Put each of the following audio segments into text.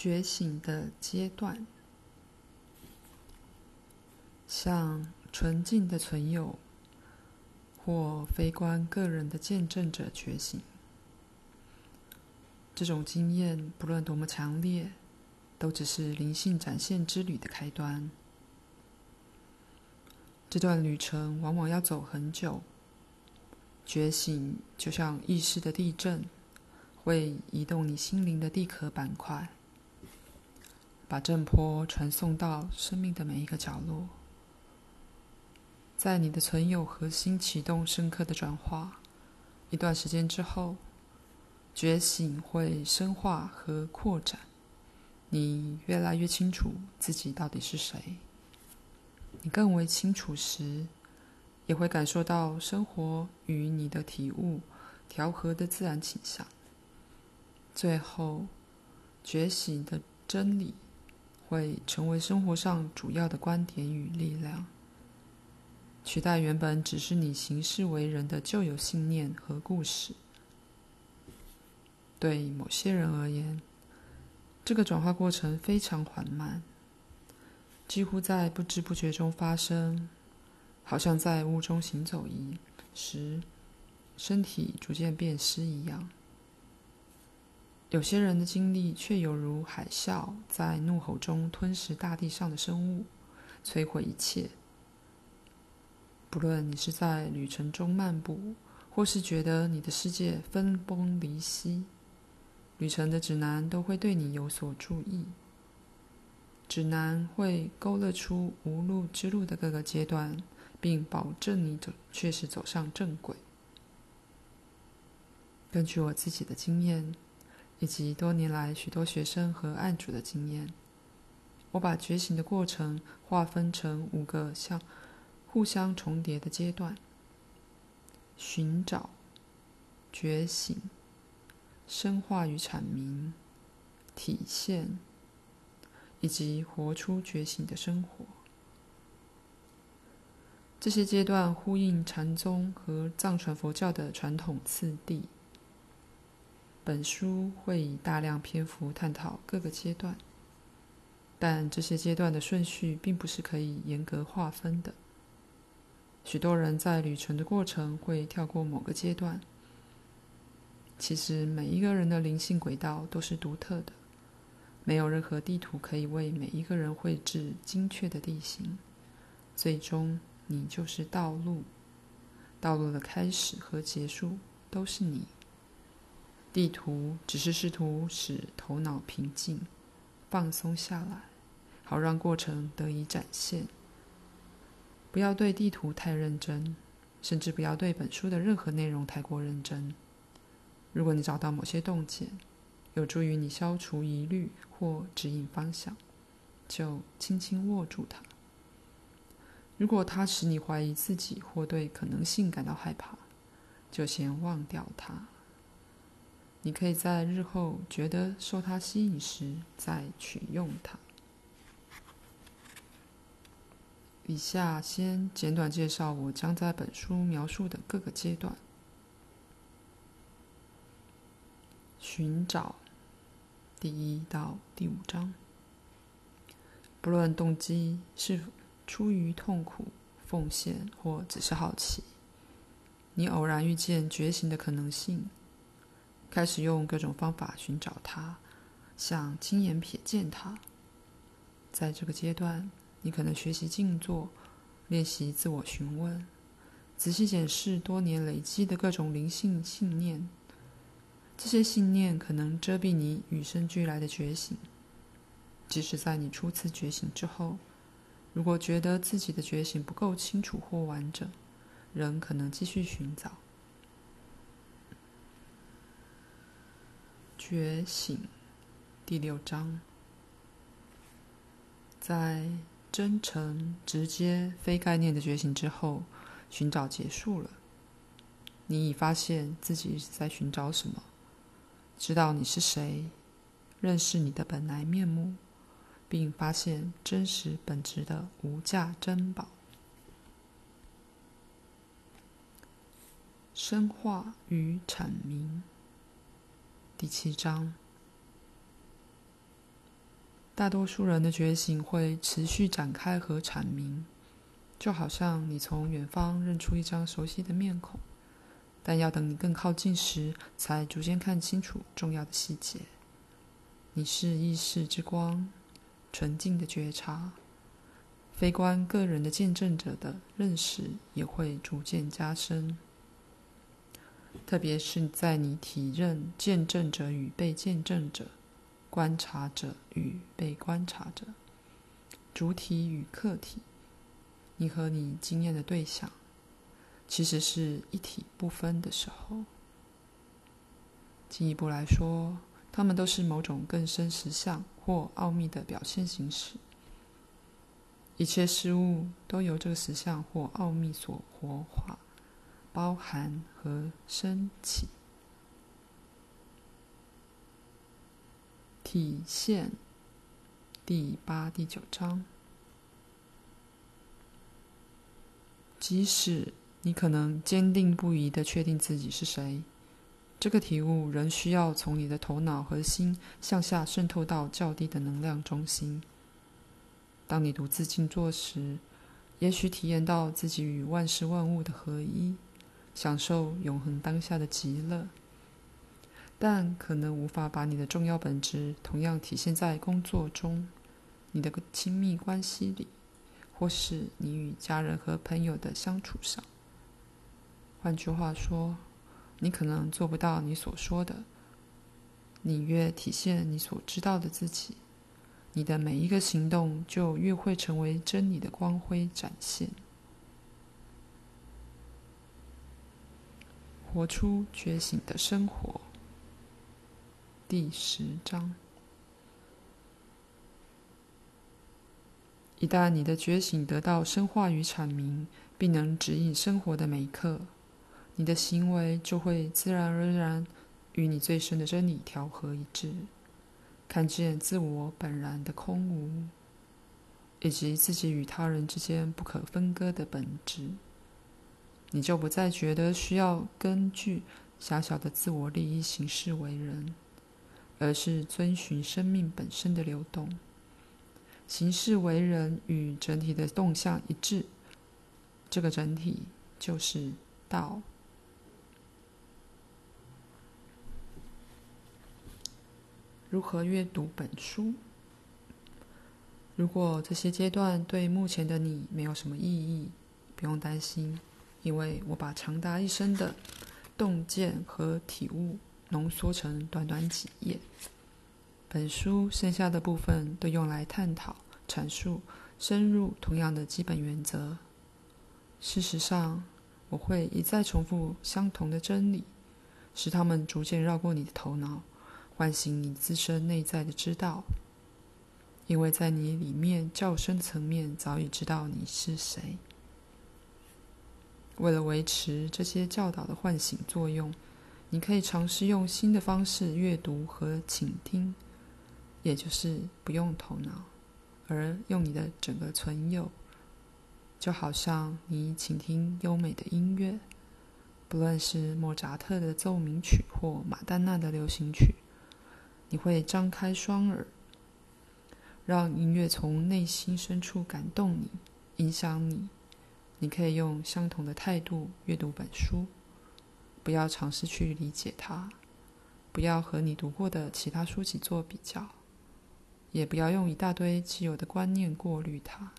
觉醒的阶段，像纯净的存有或非观个人的见证者觉醒。这种经验不论多么强烈，都只是灵性展现之旅的开端。这段旅程往往要走很久。觉醒就像意识的地震，会移动你心灵的地壳板块，把震波传送到生命的每一个角落。在你的存有核心启动深刻的转化，一段时间之后。觉醒会深化和扩展，你越来越清楚自己到底是谁。你更为清楚时，也会感受到生活与你的体悟调和的自然倾向。最后，觉醒的真理会成为生活上主要的观点与力量，取代原本只是你行事为人的旧有信念和故事。对某些人而言，这个转化过程非常缓慢，几乎在不知不觉中发生，好像在雾中行走一时，身体逐渐变湿一样。有些人的经历却犹如海啸在怒吼中吞噬大地上的生物，摧毁一切。不论你是在旅程中漫步，或是觉得你的世界分崩离析。旅程的指南都会对你有所注意，指南会勾勒出无路之路的各个阶段，并保证你走确实走上正轨。根据我自己的经验，以及多年来许多学生和案主的经验，我把觉醒的过程划分成五个相互相重叠的阶段：寻找、觉醒。深化与阐明、体现，以及活出觉醒的生活。这些阶段呼应禅宗和藏传佛教的传统次第。本书会以大量篇幅探讨各个阶段，但这些阶段的顺序并不是可以严格划分的。许多人在旅程的过程会跳过某个阶段。其实每一个人的灵性轨道都是独特的，没有任何地图可以为每一个人绘制精确的地形。最终，你就是道路，道路的开始和结束都是你。地图只是试图使头脑平静、放松下来，好让过程得以展现。不要对地图太认真，甚至不要对本书的任何内容太过认真。如果你找到某些洞见，有助于你消除疑虑或指引方向，就轻轻握住它。如果它使你怀疑自己或对可能性感到害怕，就先忘掉它。你可以在日后觉得受它吸引时再取用它。以下先简短介绍我将在本书描述的各个阶段。寻找，第一到第五章。不论动机是出于痛苦、奉献或只是好奇，你偶然遇见觉醒的可能性，开始用各种方法寻找它，想亲眼瞥见它。在这个阶段，你可能学习静坐，练习自我询问，仔细检视多年累积的各种灵性信念。这些信念可能遮蔽你与生俱来的觉醒。即使在你初次觉醒之后，如果觉得自己的觉醒不够清楚或完整，仍可能继续寻找。觉醒，第六章，在真诚、直接、非概念的觉醒之后，寻找结束了。你已发现自己在寻找什么。知道你是谁，认识你的本来面目，并发现真实本质的无价珍宝。深化与阐明，第七章。大多数人的觉醒会持续展开和阐明，就好像你从远方认出一张熟悉的面孔，但要等你更靠近时，才逐渐看清楚重要的细节。你是意识之光，纯净的觉察，非观个人的见证者的认识也会逐渐加深。特别是在你体认见证者与被见证者、观察者与被观察者、主体与客体，你和你经验的对象，其实是一体不分的时候。进一步来说，它们都是某种更深实相或奥秘的表现形式。一切事物都由这个实相或奥秘所活化。包含和升起，体现第八、第九章。即使你可能坚定不移的确定自己是谁，这个体悟仍需要从你的头脑核心向下渗透到较低的能量中心。当你独自静坐时，也许体验到自己与万事万物的合一。享受永恒当下的极乐，但可能无法把你的重要本质同样体现在工作中、你的亲密关系里，或是你与家人和朋友的相处上。换句话说，你可能做不到你所说的。你越体现你所知道的自己，你的每一个行动就越会成为真理的光辉展现。活出觉醒的生活。第十章。一旦你的觉醒得到深化与阐明，并能指引生活的每一刻，你的行为就会自然而然与你最深的真理调和一致，看见自我本然的空无，以及自己与他人之间不可分割的本质。你就不再觉得需要根据狭小的自我利益行事为人，而是遵循生命本身的流动，行事为人与整体的动向一致。这个整体就是道。如何阅读本书？如果这些阶段对目前的你没有什么意义，不用担心。因为我把长达一生的洞见和体悟浓缩成短短几页，本书剩下的部分都用来探讨、阐述深入同样的基本原则。事实上，我会一再重复相同的真理，使它们逐渐绕过你的头脑，唤醒你自身内在的知道。因为在你里面较深层面早已知道你是谁。为了维持这些教导的唤醒作用，你可以尝试用新的方式阅读和倾听，也就是不用头脑，而用你的整个存有，就好像你倾听优美的音乐，不论是莫扎特的奏鸣曲或马丹娜的流行曲，你会张开双耳，让音乐从内心深处感动你，影响你。你可以用相同的态度阅读本书，不要尝试去理解它，不要和你读过的其他书籍做比较，也不要用一大堆既有的观念过滤它。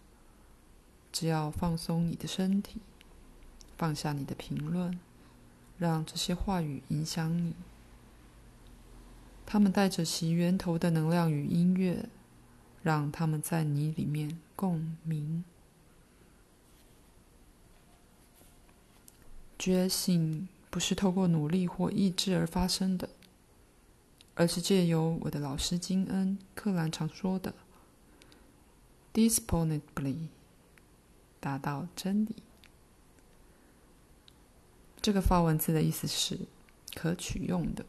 只要放松你的身体，放下你的评论，让这些话语影响你。他们带着其源头的能量与音乐，让他们在你里面共鸣。觉醒不是透过努力或意志而发生的，而是借由我的老师金恩·克兰常说的 “disponibly” 达到真理。这个法文字的意思是“可取用的”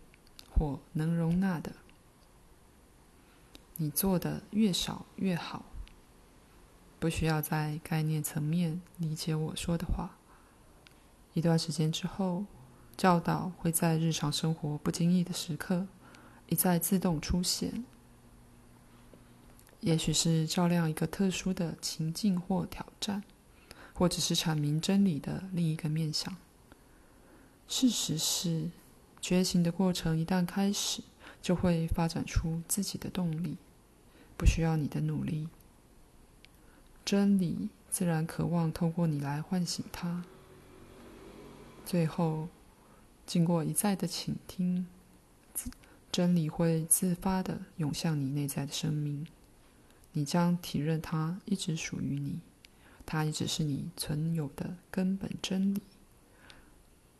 或“能容纳的”。你做的越少越好。不需要在概念层面理解我说的话。一段时间之后，教导会在日常生活不经意的时刻一再自动出现。也许是照亮一个特殊的情境或挑战，或者是阐明真理的另一个面向。事实是，觉醒的过程一旦开始，就会发展出自己的动力，不需要你的努力。真理自然渴望透过你来唤醒它。最后，经过一再的倾听，真理会自发的涌向你内在的生命。你将体认它一直属于你，它一直是你存有的根本真理，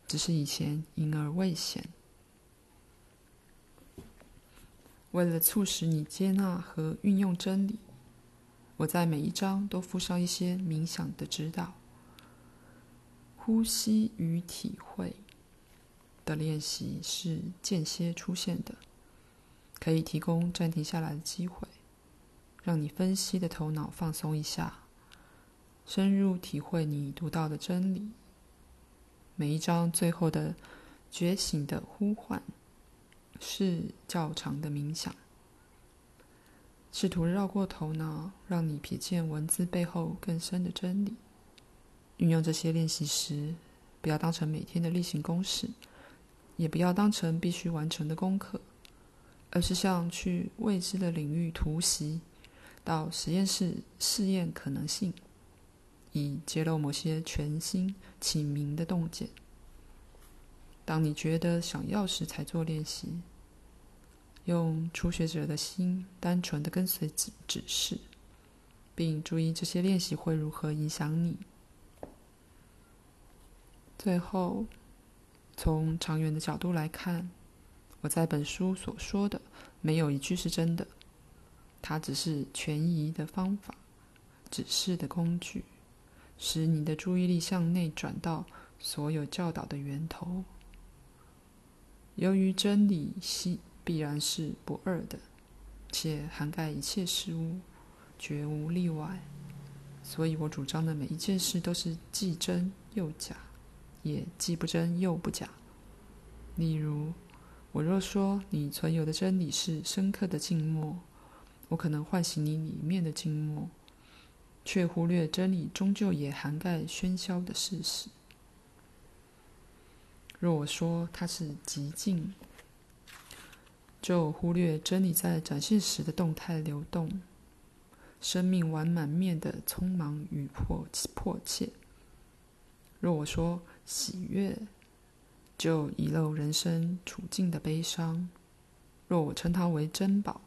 只是以前隐而未显。为了促使你接纳和运用真理，我在每一章都附上一些冥想的指导。呼吸与体会的练习是间歇出现的，可以提供暂停下来的机会，让你分析的头脑放松一下，深入体会你读到的真理。每一章最后的觉醒的呼唤是较长的冥想，试图绕过头脑，让你瞥见文字背后更深的真理。运用这些练习时，不要当成每天的例行公事，也不要当成必须完成的功课，而是像去未知的领域突袭，到实验室试验可能性，以揭露某些全新启明的洞见。当你觉得想要时，才做练习，用初学者的心，单纯的跟随指指示，并注意这些练习会如何影响你。最后，从长远的角度来看，我在本书所说的没有一句是真的，它只是权宜的方法，指示的工具，使你的注意力向内转到所有教导的源头。由于真理系必然是不二的，且涵盖一切事物，绝无例外，所以我主张的每一件事都是既真又假。也既不真又不假。例如，我若说你存有的真理是深刻的静默，我可能唤醒你里面的静默，却忽略真理终究也涵盖喧嚣的事实。若我说它是极静，就忽略真理在展现时的动态流动，生命完满面的匆忙与迫迫切。若我说，喜悦，就遗漏人生处境的悲伤。若我称它为珍宝，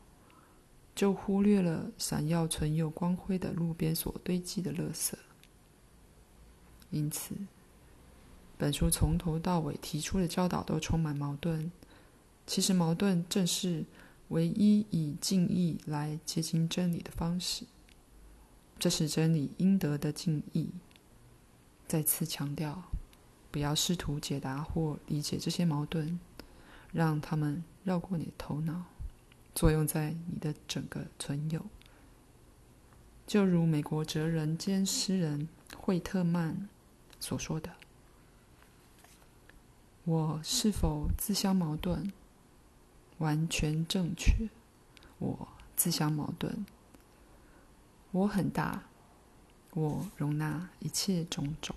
就忽略了闪耀存有光辉的路边所堆积的垃圾。因此，本书从头到尾提出的教导都充满矛盾。其实，矛盾正是唯一以敬意来接近真理的方式。这是真理应得的敬意。再次强调。不要试图解答或理解这些矛盾，让他们绕过你的头脑，作用在你的整个存有。就如美国哲人兼诗人惠特曼所说的：“我是否自相矛盾？完全正确。我自相矛盾。我很大，我容纳一切种种。”